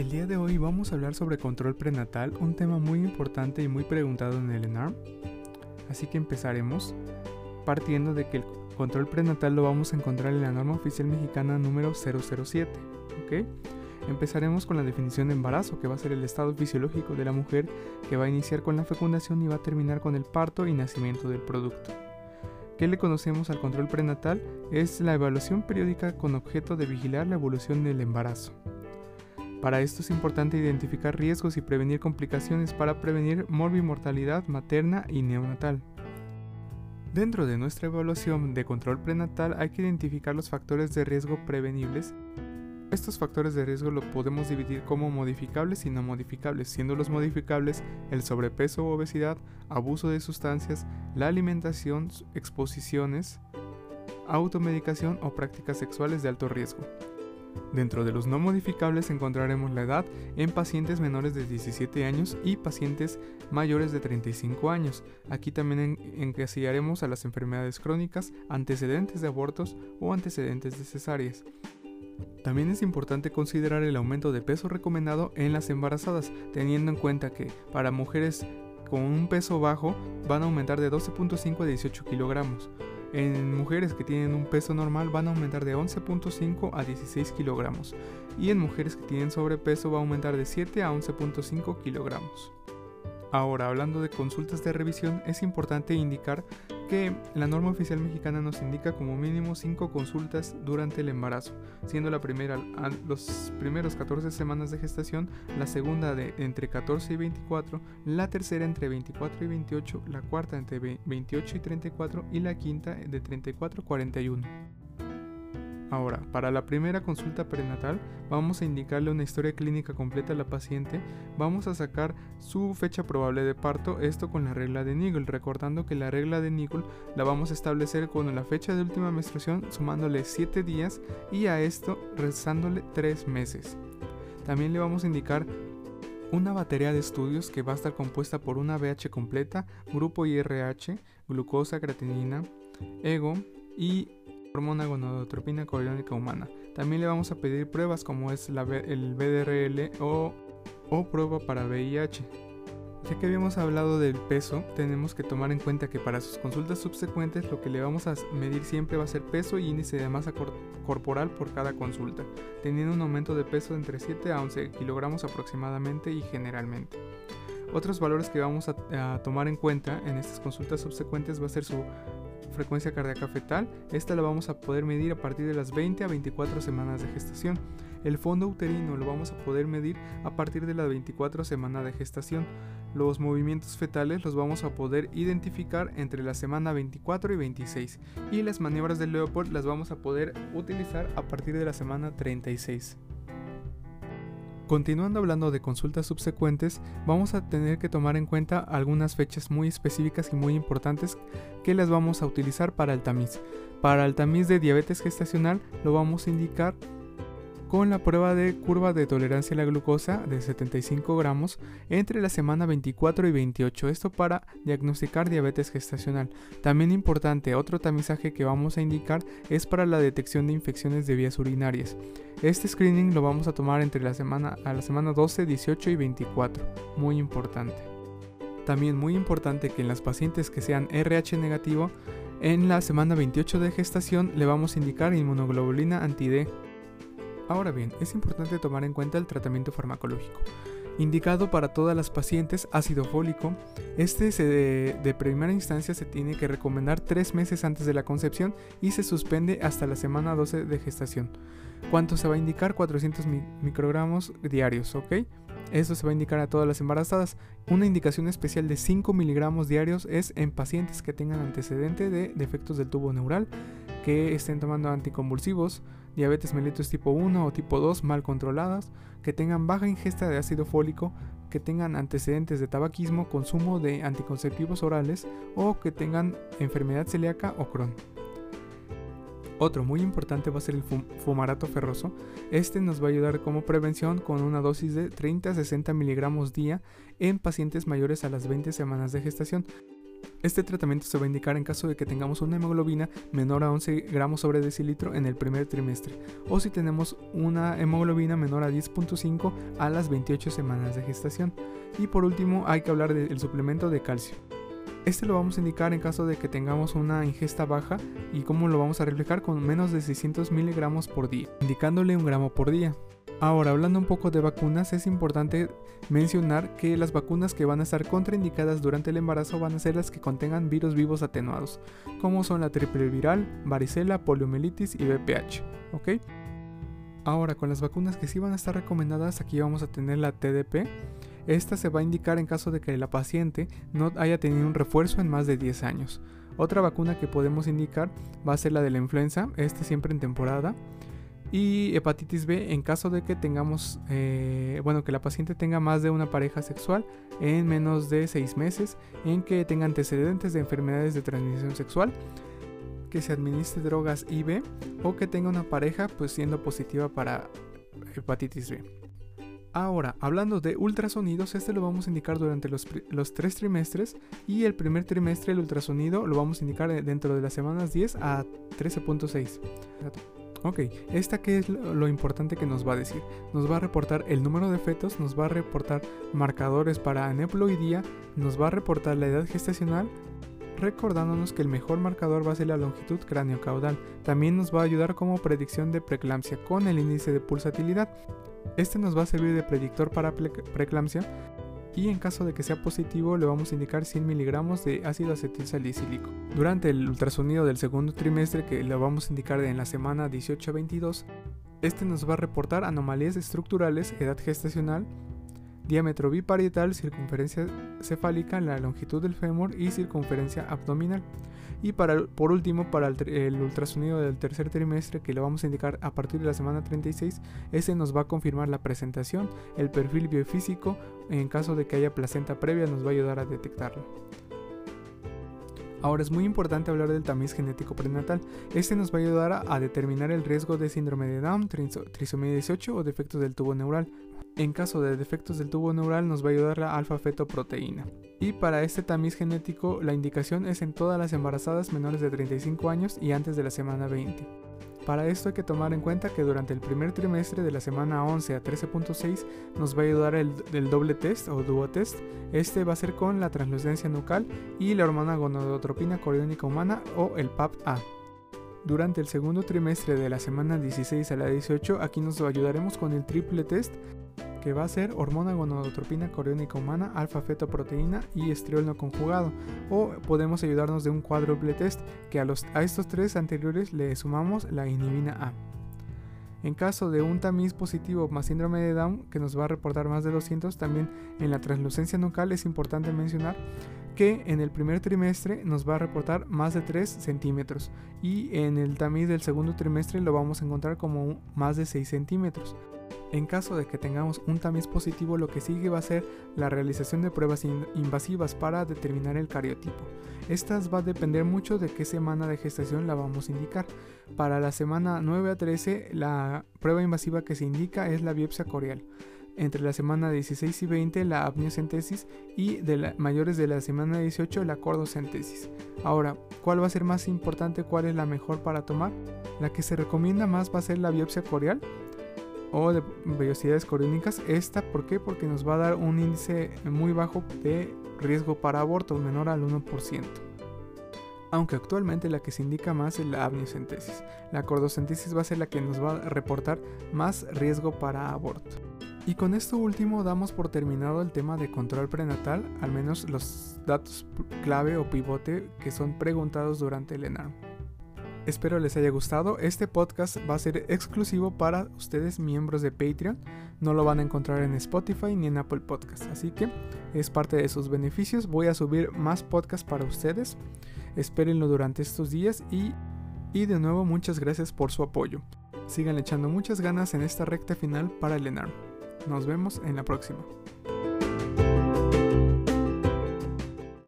El día de hoy vamos a hablar sobre control prenatal, un tema muy importante y muy preguntado en el ENARM. Así que empezaremos partiendo de que el control prenatal lo vamos a encontrar en la norma oficial mexicana número 007. ¿ok? Empezaremos con la definición de embarazo, que va a ser el estado fisiológico de la mujer que va a iniciar con la fecundación y va a terminar con el parto y nacimiento del producto. ¿Qué le conocemos al control prenatal? Es la evaluación periódica con objeto de vigilar la evolución del embarazo. Para esto es importante identificar riesgos y prevenir complicaciones para prevenir morbimortalidad materna y neonatal. Dentro de nuestra evaluación de control prenatal hay que identificar los factores de riesgo prevenibles. Estos factores de riesgo los podemos dividir como modificables y no modificables, siendo los modificables el sobrepeso o obesidad, abuso de sustancias, la alimentación, exposiciones, automedicación o prácticas sexuales de alto riesgo. Dentro de los no modificables encontraremos la edad en pacientes menores de 17 años y pacientes mayores de 35 años. Aquí también encasillaremos a las enfermedades crónicas, antecedentes de abortos o antecedentes de cesáreas. También es importante considerar el aumento de peso recomendado en las embarazadas, teniendo en cuenta que para mujeres con un peso bajo van a aumentar de 12.5 a 18 kilogramos. En mujeres que tienen un peso normal van a aumentar de 11.5 a 16 kilogramos y en mujeres que tienen sobrepeso va a aumentar de 7 a 11.5 kilogramos. Ahora, hablando de consultas de revisión, es importante indicar que la norma oficial mexicana nos indica como mínimo 5 consultas durante el embarazo, siendo la primera a los primeros 14 semanas de gestación, la segunda de entre 14 y 24, la tercera entre 24 y 28, la cuarta entre 28 y 34 y la quinta de 34 a 41. Ahora, para la primera consulta prenatal, vamos a indicarle una historia clínica completa a la paciente, vamos a sacar su fecha probable de parto, esto con la regla de Nigel, recordando que la regla de Nigel la vamos a establecer con la fecha de última menstruación sumándole 7 días y a esto rezándole 3 meses. También le vamos a indicar una batería de estudios que va a estar compuesta por una BH completa, grupo IRH, glucosa, creatinina, ego y hormona gonadotropina coriónica humana. También le vamos a pedir pruebas como es la, el BDRL o, o prueba para VIH. Ya que habíamos hablado del peso, tenemos que tomar en cuenta que para sus consultas subsecuentes lo que le vamos a medir siempre va a ser peso y índice de masa corporal por cada consulta, teniendo un aumento de peso entre 7 a 11 kilogramos aproximadamente y generalmente. Otros valores que vamos a, a tomar en cuenta en estas consultas subsecuentes va a ser su frecuencia cardíaca fetal, esta la vamos a poder medir a partir de las 20 a 24 semanas de gestación. El fondo uterino lo vamos a poder medir a partir de las 24 semanas de gestación. Los movimientos fetales los vamos a poder identificar entre la semana 24 y 26 y las maniobras del Leopold las vamos a poder utilizar a partir de la semana 36. Continuando hablando de consultas subsecuentes, vamos a tener que tomar en cuenta algunas fechas muy específicas y muy importantes que las vamos a utilizar para el tamiz. Para el tamiz de diabetes gestacional lo vamos a indicar con la prueba de curva de tolerancia a la glucosa de 75 gramos entre la semana 24 y 28, esto para diagnosticar diabetes gestacional. También importante, otro tamizaje que vamos a indicar es para la detección de infecciones de vías urinarias. Este screening lo vamos a tomar entre la semana a la semana 12, 18 y 24, muy importante. También muy importante que en las pacientes que sean RH negativo, en la semana 28 de gestación le vamos a indicar inmunoglobulina anti-D Ahora bien, es importante tomar en cuenta el tratamiento farmacológico. Indicado para todas las pacientes ácido fólico, este de, primera instancia se tiene que recomendar tres meses antes de la concepción y se suspende hasta la semana 12 de gestación. ¿Cuánto se va a indicar? 400 microgramos diarios, ¿ok? Esto se va a indicar a todas las embarazadas. Una indicación especial de 5 miligramos diarios es en pacientes que tengan antecedente de defectos del tubo neural, que estén tomando anticonvulsivos, diabetes mellitus tipo 1 o tipo 2 mal controladas, que tengan baja ingesta de ácido fólico, que tengan antecedentes de tabaquismo, consumo de anticonceptivos orales o que tengan enfermedad celíaca o Crohn. Otro muy importante va a ser el fumarato ferroso. Este nos va a ayudar como prevención con una dosis de 30 a 60 miligramos día en pacientes mayores a las 20 semanas de gestación. Este tratamiento se va a indicar en caso de que tengamos una hemoglobina menor a 11 gramos sobre decilitro en el primer trimestre o si tenemos una hemoglobina menor a 10.5 a las 28 semanas de gestación. Y por último hay que hablar del suplemento de calcio. Este lo vamos a indicar en caso de que tengamos una ingesta baja y cómo lo vamos a reflejar con menos de 600 miligramos por día, indicándole un gramo por día. Ahora, hablando un poco de vacunas, es importante mencionar que las vacunas que van a estar contraindicadas durante el embarazo van a ser las que contengan virus vivos atenuados, como son la triple viral, varicela, poliomielitis y VPH. ¿Ok? Ahora, con las vacunas que sí van a estar recomendadas, aquí vamos a tener la TDP. Esta se va a indicar en caso de que la paciente no haya tenido un refuerzo en más de 10 años. Otra vacuna que podemos indicar va a ser la de la influenza, este siempre en temporada y hepatitis B en caso de que tengamos, eh, bueno, que la paciente tenga más de una pareja sexual en menos de 6 meses, en que tenga antecedentes de enfermedades de transmisión sexual, que se administre drogas IV o que tenga una pareja pues siendo positiva para hepatitis B. Ahora, hablando de ultrasonidos, este lo vamos a indicar durante los, los tres trimestres y el primer trimestre el ultrasonido lo vamos a indicar dentro de las semanas 10 a 13.6. Ok, esta que es lo importante que nos va a decir. Nos va a reportar el número de fetos, nos va a reportar marcadores para aneuploidía, nos va a reportar la edad gestacional, recordándonos que el mejor marcador va a ser la longitud cráneo-caudal. También nos va a ayudar como predicción de preeclampsia con el índice de pulsatilidad. Este nos va a servir de predictor para preeclampsia y en caso de que sea positivo le vamos a indicar 100 miligramos de ácido acetil salicílico. Durante el ultrasonido del segundo trimestre que le vamos a indicar en la semana 18 a 22, este nos va a reportar anomalías estructurales, edad gestacional, diámetro biparietal, circunferencia cefálica, la longitud del fémur y circunferencia abdominal. Y para, por último, para el, ultrasonido del tercer trimestre, que lo vamos a indicar a partir de la semana 36, ese nos va a confirmar la presentación, el perfil biofísico, en caso de que haya placenta previa nos va a ayudar a detectarlo. Ahora es muy importante hablar del tamiz genético prenatal. Este nos va a ayudar a, determinar el riesgo de síndrome de Down, trisomía 18 o defectos del tubo neural. En caso de defectos del tubo neural nos va a ayudar la alfa-fetoproteína. Y para este tamiz genético la indicación es en todas las embarazadas menores de 35 años y antes de la semana 20. Para esto hay que tomar en cuenta que durante el primer trimestre de la semana 11 a 13.6 nos va a ayudar el, doble test o duotest. Este va a ser con la translucencia nucal y la hormona gonadotropina coriónica humana o el PAP-A. Durante el segundo trimestre de la semana 16 a la 18 aquí nos ayudaremos con el triple test que va a ser hormona gonadotropina coriónica humana, alfa-fetoproteína y estriol no conjugado. O podemos ayudarnos de un cuádruple test que a, estos tres anteriores le sumamos la inhibina A. En caso de un tamiz positivo más síndrome de Down, que nos va a reportar más de 200, también en la translucencia nucal es importante mencionar que en el primer trimestre nos va a reportar más de 3 centímetros y en el tamiz del segundo trimestre lo vamos a encontrar como más de 6 centímetros. En caso de que tengamos un tamiz positivo, lo que sigue va a ser la realización de pruebas invasivas para determinar el cariotipo. Estas va a depender mucho de qué semana de gestación la vamos a indicar. Para la semana 9 a 13, la prueba invasiva que se indica es la biopsia corial. Entre la semana 16 y 20 la apniocentesis y de mayores de la semana 18 la cordocentesis. Ahora, ¿cuál va a ser más importante? ¿Cuál es la mejor para tomar? La que se recomienda más va a ser la biopsia corial o de velocidades coriónicas. Esta, ¿por qué? Porque nos va a dar un índice muy bajo de riesgo para aborto, menor al 1%. Aunque actualmente la que se indica más es la amniocentesis. La cordocentesis va a ser la que nos va a reportar más riesgo para aborto. Y con esto último damos por terminado el tema de control prenatal, al menos los datos clave o pivote que son preguntados durante el ENARM. Espero les haya gustado. Este podcast va a ser exclusivo para ustedes miembros de Patreon. No lo van a encontrar en Spotify ni en Apple Podcast. Así que es parte de sus beneficios. Voy a subir más podcasts para ustedes. Espérenlo durante estos días y, y de nuevo muchas gracias por su apoyo. Sigan echando muchas ganas en esta recta final para el ENARM. Nos vemos en la próxima.